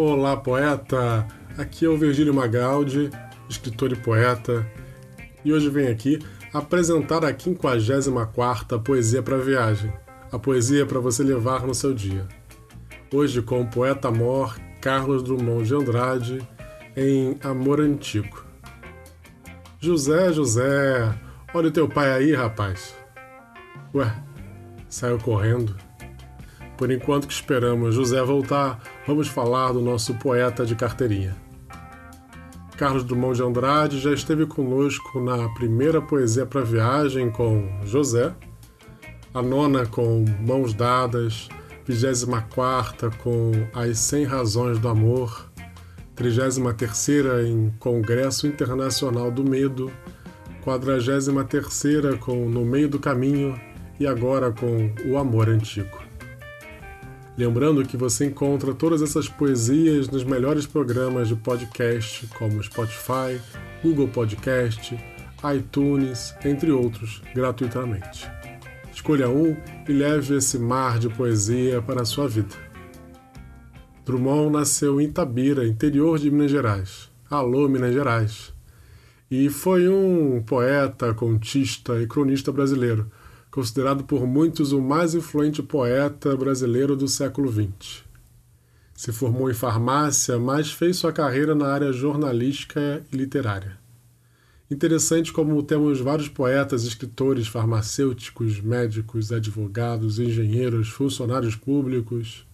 Olá, poeta! Aqui é o Virgílio Magaldi, escritor e poeta, e hoje venho aqui apresentar a 54ª Poesia para Viagem, a poesia para você levar no seu dia. Hoje com o poeta mor Carlos Drummond de Andrade em Amor Antigo. José, José, olha o teu pai aí, rapaz. Ué, saiu correndo. Por enquanto que esperamos José voltar, vamos falar do nosso poeta de carteirinha. Carlos Drummond de Andrade já esteve conosco na primeira poesia para viagem com José, a nona com Mãos Dadas, vigésima quarta com As Cem Razões do Amor, trigésima terceira em Congresso Internacional do Medo, quadragésima terceira com No Meio do Caminho e agora com O Amor Antigo. Lembrando que você encontra todas essas poesias nos melhores programas de podcast, como Spotify, Google Podcast, iTunes, entre outros, gratuitamente. Escolha um e leve esse mar de poesia para a sua vida. Drummond nasceu em Itabira, interior de Minas Gerais. Alô, Minas Gerais! E foi um poeta, contista e cronista brasileiro considerado por muitos o mais influente poeta brasileiro do século XX. Se formou em farmácia, mas fez sua carreira na área jornalística e literária. Interessante como temos vários poetas, escritores, farmacêuticos, médicos, advogados, engenheiros, funcionários públicos.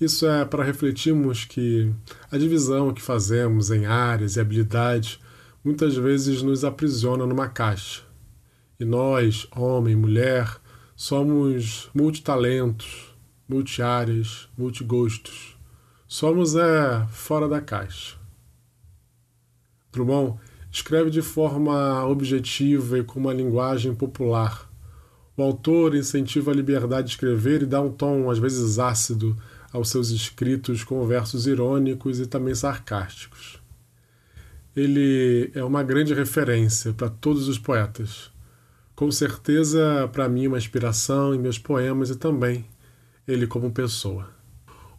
Isso é para refletirmos que a divisão que fazemos em áreas e habilidades muitas vezes nos aprisiona numa caixa e nós, homem, mulher, somos multitalentos, multiáreas, multigostos. Somos é fora da caixa. Drummond escreve de forma objetiva e com uma linguagem popular. O autor incentiva a liberdade de escrever e dá um tom, às vezes ácido, aos seus escritos com versos irônicos e também sarcásticos. Ele é uma grande referência para todos os poetas com certeza, para mim, uma inspiração em meus poemas e também ele como pessoa.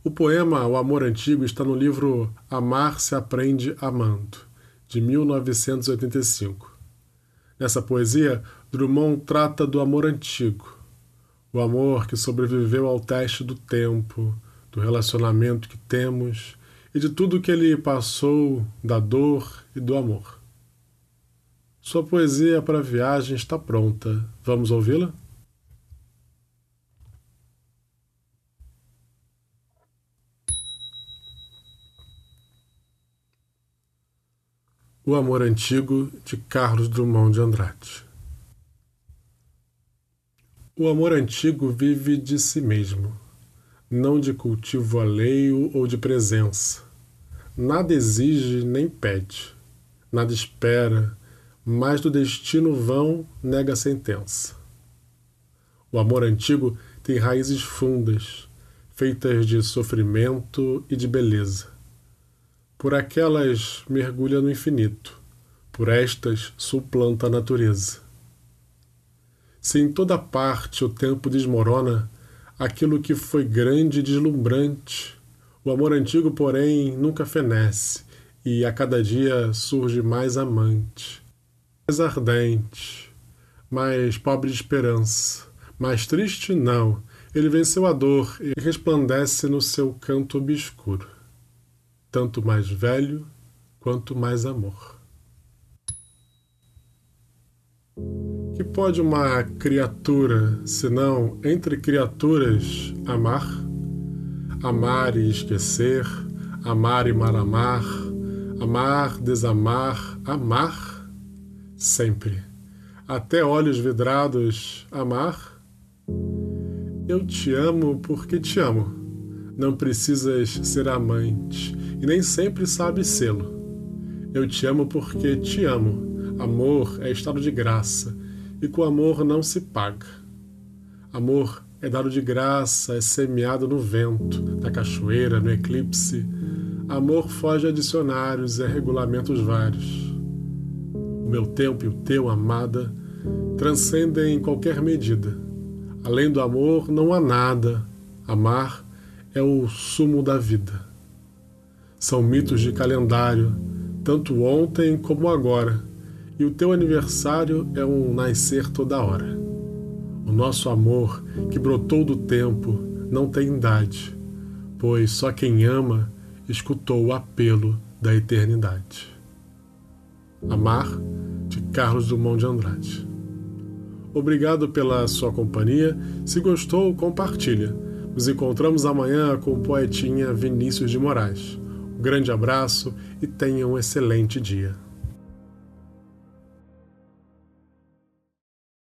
O poema O Amor Antigo está no livro Amar se Aprende Amando, de 1985. Nessa poesia, Drummond trata do amor antigo, o amor que sobreviveu ao teste do tempo, do relacionamento que temos e de tudo que ele passou da dor e do amor. Sua poesia para a viagem está pronta. Vamos ouvi-la? O Amor Antigo de Carlos Drummond de Andrade. O amor antigo vive de si mesmo, não de cultivo alheio ou de presença. Nada exige nem pede, nada espera, mas do destino vão nega a sentença. O amor antigo tem raízes fundas, feitas de sofrimento e de beleza. Por aquelas mergulha no infinito, por estas suplanta a natureza. Se em toda parte o tempo desmorona aquilo que foi grande e deslumbrante, o amor antigo, porém, nunca fenece e a cada dia surge mais amante mais ardente, mais pobre de esperança, mais triste, não. Ele venceu a dor e resplandece no seu canto obscuro, tanto mais velho quanto mais amor. Que pode uma criatura, senão entre criaturas, amar? Amar e esquecer, amar e mal amar, amar, desamar, amar? Sempre. Até olhos vidrados, amar? Eu te amo porque te amo. Não precisas ser amante e nem sempre sabes sê-lo. Eu te amo porque te amo. Amor é estado de graça e com amor não se paga. Amor é dado de graça, é semeado no vento, na cachoeira, no eclipse. Amor foge a dicionários e a regulamentos vários o meu tempo e o teu, amada, transcendem qualquer medida. Além do amor, não há nada. Amar é o sumo da vida. São mitos de calendário, tanto ontem como agora, e o teu aniversário é um nascer toda hora. O nosso amor, que brotou do tempo, não tem idade, pois só quem ama escutou o apelo da eternidade. Amar, de Carlos Dumont de Andrade. Obrigado pela sua companhia. Se gostou, compartilha. Nos encontramos amanhã com o poetinha Vinícius de Moraes. Um grande abraço e tenha um excelente dia.